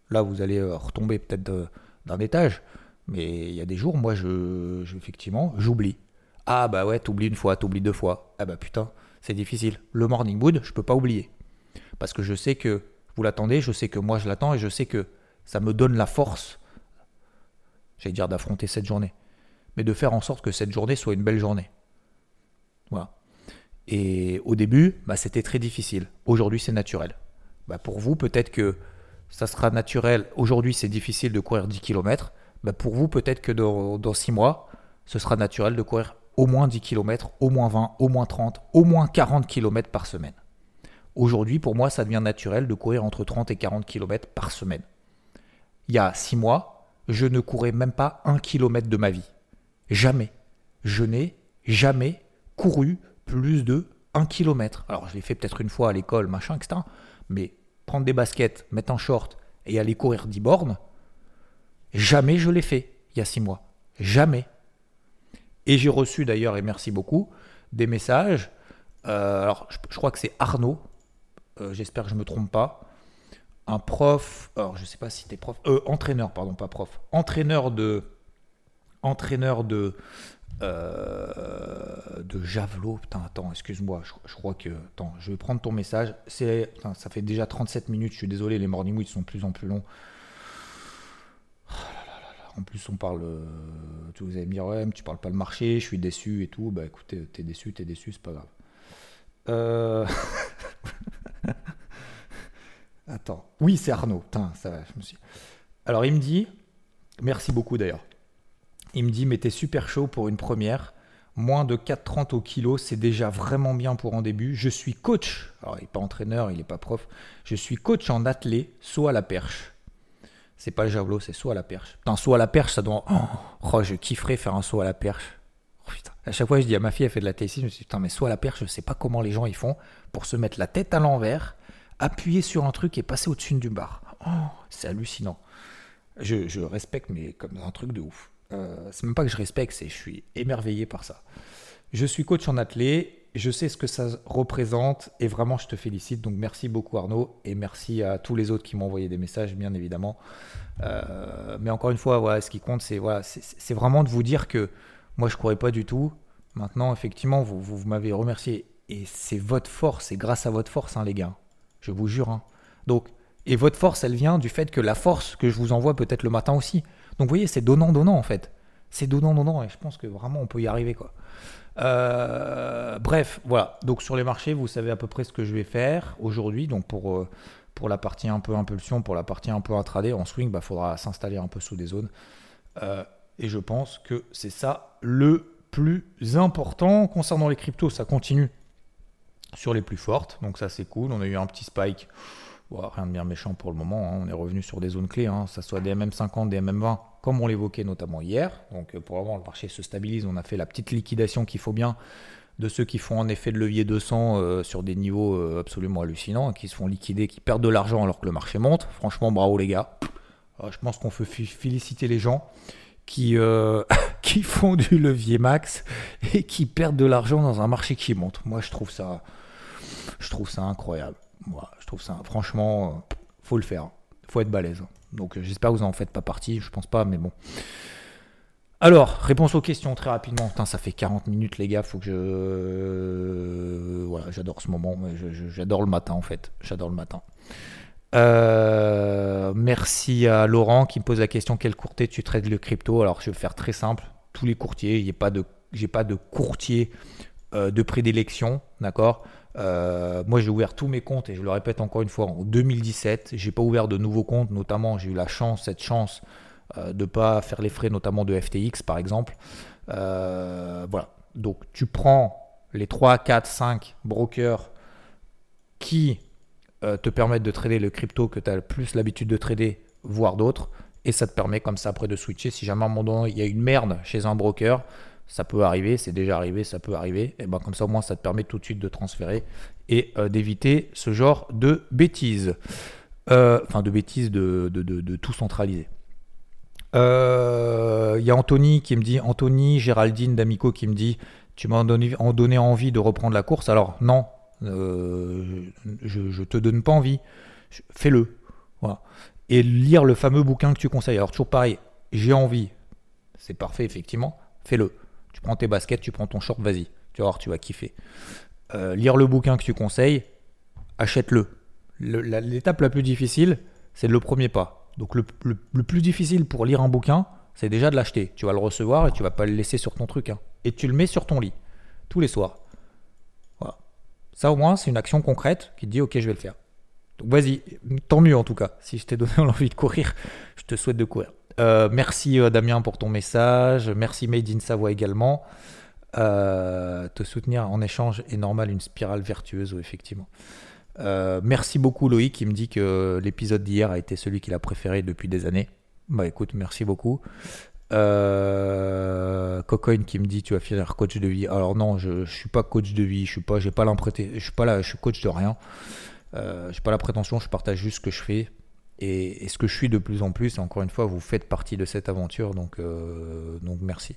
Là, vous allez euh, retomber peut-être d'un étage, mais il y a des jours, moi, je, effectivement, j'oublie. Ah bah ouais, t'oublies une fois, t'oublies deux fois. Ah bah putain, c'est difficile. Le morning wood, je peux pas oublier parce que je sais que vous l'attendez, je sais que moi je l'attends et je sais que ça me donne la force, j'allais dire d'affronter cette journée, mais de faire en sorte que cette journée soit une belle journée. Voilà. Et au début, bah, c'était très difficile. Aujourd'hui, c'est naturel. Bah, pour vous, peut-être que ça sera naturel. Aujourd'hui, c'est difficile de courir 10 km. Bah, pour vous, peut-être que dans, dans 6 mois, ce sera naturel de courir au moins 10 km, au moins 20, au moins 30, au moins 40 km par semaine. Aujourd'hui, pour moi, ça devient naturel de courir entre 30 et 40 km par semaine. Il y a 6 mois, je ne courais même pas un kilomètre de ma vie. Jamais. Je n'ai jamais couru plus de 1 km. Alors, je l'ai fait peut-être une fois à l'école, machin, etc. Mais prendre des baskets, mettre un short et aller courir 10 bornes, jamais je l'ai fait il y a 6 mois. Jamais. Et j'ai reçu d'ailleurs, et merci beaucoup, des messages. Euh, alors, je crois que c'est Arnaud euh, j'espère que je ne me trompe pas, un prof, alors je ne sais pas si tu es prof, euh, entraîneur, pardon, pas prof, entraîneur de, entraîneur de, euh, de javelot. Putain, attends, excuse-moi, je, crois que, attends, je vais prendre ton message. C'est, ça fait déjà 37 minutes, je suis désolé, les morning weeds sont de plus en plus longs. Oh en plus, on parle. tu vous allez me dire, ouais, mais tu parles pas le marché, je suis déçu et tout. Bah écoutez, t'es déçu, t'es déçu, c'est pas grave. Euh. Attends. Oui, c'est Arnaud. ça va. Alors, il me dit, merci beaucoup d'ailleurs. Il me dit, mais t'es super chaud pour une première. Moins de 4,30 au kilo, c'est déjà vraiment bien pour un début. Je suis coach. Alors, il n'est pas entraîneur, il n'est pas prof. Je suis coach en athlé, saut à la perche. C'est pas le javelot, c'est saut à la perche. Putain, saut à la perche, ça doit. Oh, oh, je kifferais faire un saut à la perche. À chaque fois, je dis à ma fille, elle fait de la TSI, je me dit, putain, mais à la perche, je sais pas comment les gens y font pour se mettre la tête à l'envers appuyer sur un truc et passer au-dessus d'une barre. Oh, c'est hallucinant. Je, respecte, mais comme un truc de ouf. Euh, c'est même pas que je respecte, c'est je suis émerveillé par ça. Je suis coach en athlée, je sais ce que ça représente et vraiment je te félicite. Donc merci beaucoup Arnaud et merci à tous les autres qui m'ont envoyé des messages, bien évidemment. Euh, mais encore une fois, voilà, ce qui compte, c'est voilà, c'est vraiment de vous dire que moi je courais pas du tout. Maintenant, effectivement, vous, vous, m'avez remercié et c'est votre force, c'est grâce à votre force, hein, les gars. Je vous jure. Hein. Donc, et votre force, elle vient du fait que la force que je vous envoie peut-être le matin aussi. Donc, vous voyez, c'est donnant-donnant en fait. C'est donnant-donnant et je pense que vraiment on peut y arriver quoi. Euh, bref, voilà. Donc sur les marchés, vous savez à peu près ce que je vais faire aujourd'hui. Donc pour, euh, pour la partie un peu impulsion, pour la partie un peu intraday, en swing, il bah, faudra s'installer un peu sous des zones. Euh, et je pense que c'est ça le plus important. Concernant les cryptos, ça continue sur les plus fortes. Donc ça c'est cool. On a eu un petit spike. rien de bien méchant pour le moment. Hein. On est revenu sur des zones clés, hein. ça soit des MM50, des MM20, comme on l'évoquait notamment hier. Donc euh, pour moment, le marché se stabilise. On a fait la petite liquidation qu'il faut bien de ceux qui font un effet de levier 200 euh, sur des niveaux euh, absolument hallucinants, qui se font liquider, qui perdent de l'argent alors que le marché monte. Franchement, bravo les gars. je pense qu'on peut féliciter les gens qui, euh, qui font du levier max et qui perdent de l'argent dans un marché qui monte. Moi, je trouve ça, je trouve ça incroyable. Moi, je trouve ça, franchement, euh, faut le faire. Faut être balèze. Donc, j'espère que vous en faites pas partie. Je pense pas, mais bon. Alors, réponse aux questions très rapidement. Ça fait 40 minutes, les gars. Faut que je. J'adore ce moment. J'adore le matin, en fait. J'adore le matin. Euh, merci à Laurent qui me pose la question quel courtier tu traites le crypto? Alors, je vais faire très simple. Tous les courtiers, il n'y a pas de, j'ai pas de courtier euh, de prédilection, d'accord? Euh, moi, j'ai ouvert tous mes comptes et je le répète encore une fois en 2017. J'ai pas ouvert de nouveaux comptes, notamment j'ai eu la chance, cette chance de pas faire les frais notamment de FTX par exemple. Voilà. Donc tu prends les 3, 4, 5 brokers qui euh, te permettent de trader le crypto que tu as plus l'habitude de trader, voire d'autres. Et ça te permet comme ça après de switcher. Si jamais à un moment donné il y a une merde chez un broker, ça peut arriver, c'est déjà arrivé, ça peut arriver. Et ben comme ça au moins ça te permet tout de suite de transférer et d'éviter ce genre de bêtises. enfin de bêtises de, tout centraliser. Il euh, y a Anthony qui me dit, Anthony, Géraldine d'Amico qui me dit, tu m'as donné envie de reprendre la course. Alors non, euh, je, te donne pas envie. Fais-le. Et lire le fameux bouquin que tu conseilles. Alors toujours pareil, j'ai envie. C'est parfait, effectivement. Fais-le. Tu prends tes baskets, tu prends ton short, vas-y. Tu vas voir, tu vas kiffer. Euh, lire le bouquin que tu conseilles, achète-le. L'étape la plus difficile, c'est le premier pas. Donc le, plus difficile pour lire un bouquin, c'est déjà de l'acheter. Tu vas le recevoir et tu vas pas le laisser sur ton truc. Hein. Et tu le mets sur ton lit, tous les soirs. Ça au moins, c'est une action concrète qui te dit ok, je vais le faire. Donc vas-y, tant mieux en tout cas. Si je t'ai donné l'envie de courir, je te souhaite de courir. Euh, merci euh, Damien pour ton message. Merci Made in Savoie également. Euh, te soutenir en échange est normal, une spirale vertueuse, effectivement. Merci beaucoup Loïc qui me dit que l'épisode d'hier a été celui qu'il a préféré depuis des années. Bah écoute, merci beaucoup. Euh, Cocoin qui me dit tu vas finir coach de vie. Alors non, je, ne suis pas coach de vie. Je suis pas, j'ai pas je suis pas là, je suis coach de rien. Euh, j'ai pas la prétention, je partage juste ce que je fais et, ce que je suis de plus en plus. Et encore une fois, vous faites partie de cette aventure, donc euh, donc merci.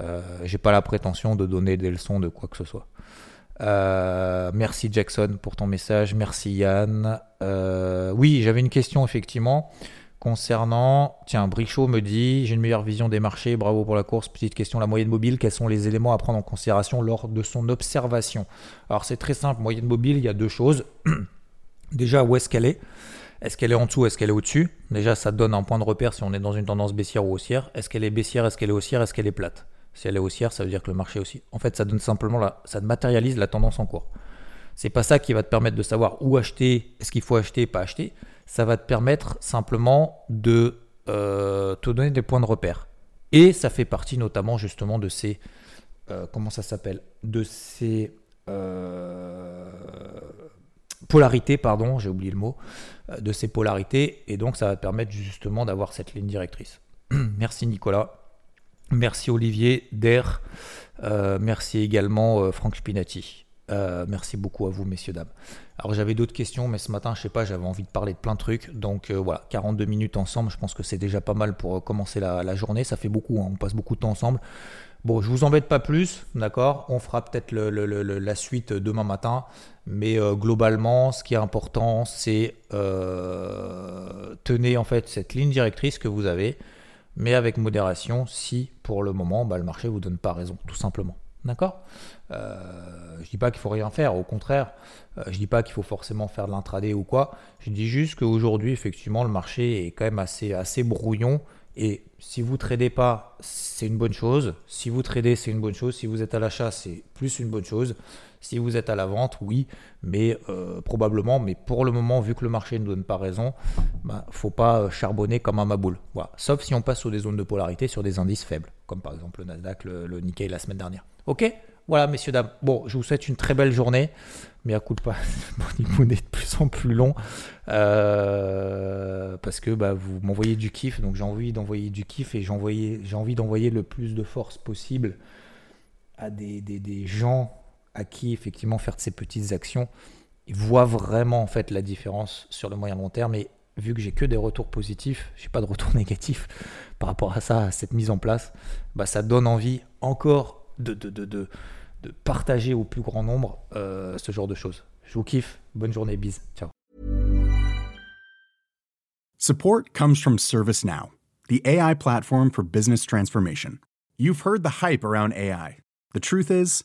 Euh, j'ai pas la prétention de donner des leçons de quoi que ce soit. Euh, merci Jackson pour ton message. Merci Yann. Euh, oui, j'avais une question effectivement concernant. Tiens, Brichot me dit J'ai une meilleure vision des marchés. Bravo pour la course. Petite question la moyenne mobile. Quels sont les éléments à prendre en considération lors de son observation? Alors, c'est très simple. Moyenne mobile, il y a deux choses. Déjà, où est-ce qu'elle est? Est-ce qu'elle est en dessous Est-ce qu'elle est au-dessus? Déjà, ça donne un point de repère si on est dans une tendance baissière ou haussière. Est-ce qu'elle est baissière Est-ce qu'elle est haussière Est-ce qu'elle est plate? Si elle est haussière, ça veut dire que le marché aussi. En fait, ça donne simplement la, ça matérialise la tendance en cours. C'est pas ça qui va te permettre de savoir où acheter, est-ce qu'il faut acheter, pas acheter. Ça va te permettre simplement de euh, te donner des points de repère. Et ça fait partie notamment justement de ces, euh, comment ça s'appelle, de ces euh, polarités, pardon, j'ai oublié le mot, de ces polarités. Et donc ça va te permettre justement d'avoir cette ligne directrice. Merci Nicolas. Merci Olivier Der. Euh, merci également Franck Spinati. Euh, merci beaucoup à vous, messieurs, dames. Alors j'avais d'autres questions, mais ce matin, je sais pas, j'avais envie de parler de plein de trucs. Donc voilà, 42 minutes ensemble, je pense que c'est déjà pas mal pour commencer la, journée. Ça fait beaucoup, hein, on passe beaucoup de temps ensemble. Bon, je vous embête pas plus, d'accord? On fera peut-être la suite demain matin. Mais globalement, ce qui est important, c'est tenez en fait cette ligne directrice que vous avez mais avec modération si pour le moment bah, le marché ne vous donne pas raison, tout simplement. D'accord? Euh, Je dis pas qu'il faut rien faire, au contraire, euh, je dis pas qu'il faut forcément faire de l'intraday ou quoi. Je dis juste qu'aujourd'hui, effectivement, le marché est quand même assez, assez brouillon. Et si vous tradez pas, c'est une bonne chose. Si vous tradez, c'est une bonne chose. Si vous êtes à l'achat, c'est plus une bonne chose. Si vous êtes à la vente, oui, mais euh, probablement. Mais pour le moment, vu que le marché ne donne pas raison, bah, faut pas euh, charbonner comme un maboule. Sauf si on passe sur des zones de polarité, sur des indices faibles, comme par exemple le Nasdaq, le, le Nikkei la semaine dernière. Ok? Voilà, messieurs, dames. Bon, je vous souhaite une très belle journée. Mais à coup de pas, mon est de plus en plus long. Euh, parce que bah, vous m'envoyez du kiff, donc j'ai envie d'envoyer du kiff et j'ai envie d'envoyer le plus de force possible à des, des gens à qui effectivement faire de ces petites actions, ils voient vraiment en fait la différence sur le moyen long terme et vu que j'ai que des retours positifs, j'ai pas de retours négatifs par rapport à ça, à cette mise en place, bah, ça donne envie encore de, de, de, de, partager au plus grand nombre euh, ce genre de choses. Je vous kiffe, bonne journée, bis, ciao. Support comes from ServiceNow, the AI platform for business transformation. You've heard the hype around AI. The truth is,